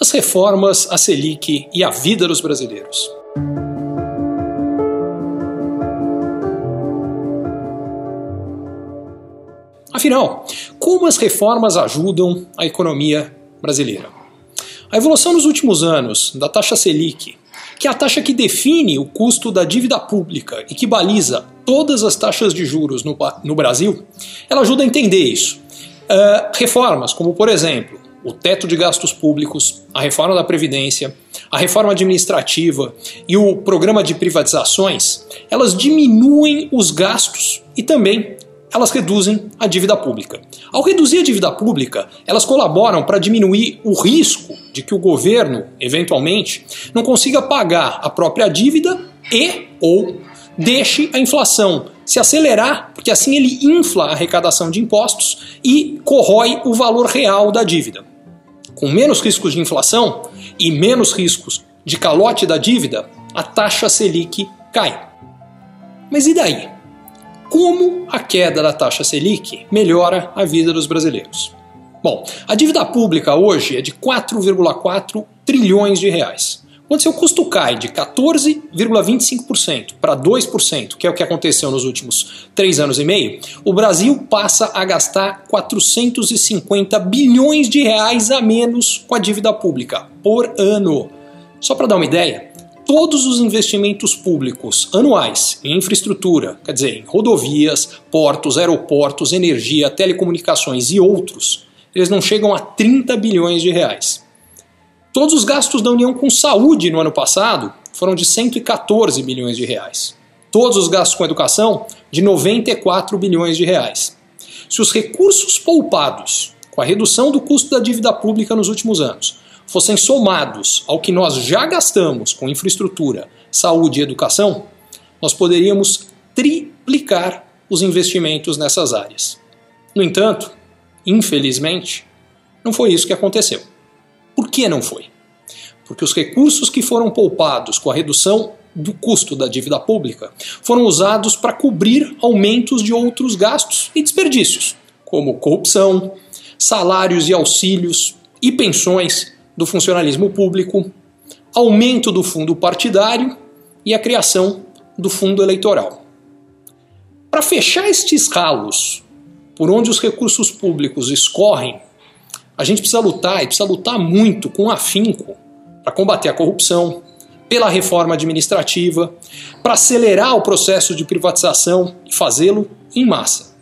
as reformas, a Selic e a vida dos brasileiros. Afinal, como as reformas ajudam a economia brasileira? A evolução nos últimos anos da taxa Selic, que é a taxa que define o custo da dívida pública e que baliza todas as taxas de juros no, no Brasil, ela ajuda a entender isso. Uh, reformas, como por exemplo o teto de gastos públicos, a reforma da Previdência, a reforma administrativa e o programa de privatizações, elas diminuem os gastos e também elas reduzem a dívida pública. Ao reduzir a dívida pública, elas colaboram para diminuir o risco de que o governo, eventualmente, não consiga pagar a própria dívida e ou deixe a inflação se acelerar, porque assim ele infla a arrecadação de impostos e corrói o valor real da dívida. Com menos riscos de inflação e menos riscos de calote da dívida, a taxa Selic cai. Mas e daí? Como a queda da taxa Selic melhora a vida dos brasileiros? Bom, a dívida pública hoje é de 4,4 trilhões de reais. Quando seu custo cai de 14,25% para 2%, que é o que aconteceu nos últimos três anos e meio, o Brasil passa a gastar 450 bilhões de reais a menos com a dívida pública por ano. Só para dar uma ideia, todos os investimentos públicos anuais em infraestrutura, quer dizer, em rodovias, portos, aeroportos, energia, telecomunicações e outros, eles não chegam a 30 bilhões de reais. Todos os gastos da União com saúde no ano passado foram de 114 bilhões de reais. Todos os gastos com educação de 94 bilhões de reais. Se os recursos poupados com a redução do custo da dívida pública nos últimos anos fossem somados ao que nós já gastamos com infraestrutura, saúde e educação, nós poderíamos triplicar os investimentos nessas áreas. No entanto, infelizmente, não foi isso que aconteceu. Por que não foi? Porque os recursos que foram poupados com a redução do custo da dívida pública foram usados para cobrir aumentos de outros gastos e desperdícios, como corrupção, salários e auxílios e pensões do funcionalismo público, aumento do fundo partidário e a criação do fundo eleitoral. Para fechar estes ralos por onde os recursos públicos escorrem, a gente precisa lutar e precisa lutar muito com afinco para combater a corrupção, pela reforma administrativa, para acelerar o processo de privatização e fazê-lo em massa.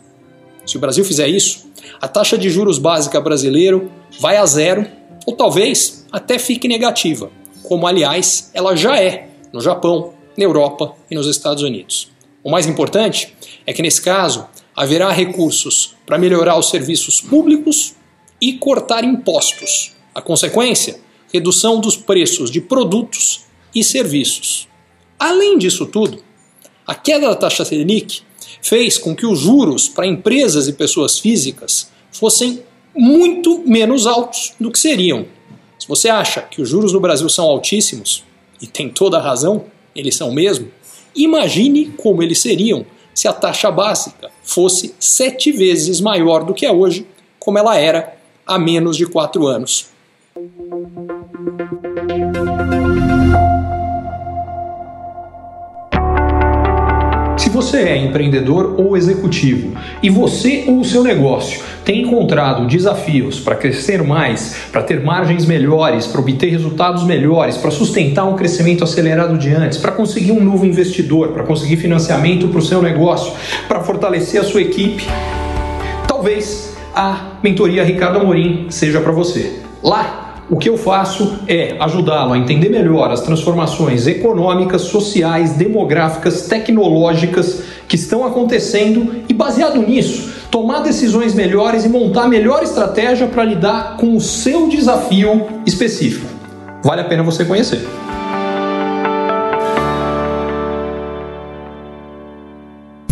Se o Brasil fizer isso, a taxa de juros básica brasileiro vai a zero ou talvez até fique negativa, como aliás ela já é no Japão, na Europa e nos Estados Unidos. O mais importante é que nesse caso haverá recursos para melhorar os serviços públicos e cortar impostos. A consequência? Redução dos preços de produtos e serviços. Além disso tudo, a queda da taxa Selic fez com que os juros para empresas e pessoas físicas fossem muito menos altos do que seriam. Se você acha que os juros no Brasil são altíssimos, e tem toda a razão, eles são mesmo, imagine como eles seriam se a taxa básica fosse sete vezes maior do que é hoje, como ela era há menos de quatro anos. Se você é empreendedor ou executivo e você ou o seu negócio tem encontrado desafios para crescer mais, para ter margens melhores, para obter resultados melhores, para sustentar um crescimento acelerado de antes, para conseguir um novo investidor, para conseguir financiamento para o seu negócio, para fortalecer a sua equipe, talvez a mentoria Ricardo Amorim seja para você. Lá o que eu faço é ajudá-lo a entender melhor as transformações econômicas, sociais, demográficas, tecnológicas que estão acontecendo e, baseado nisso, tomar decisões melhores e montar a melhor estratégia para lidar com o seu desafio específico. Vale a pena você conhecer.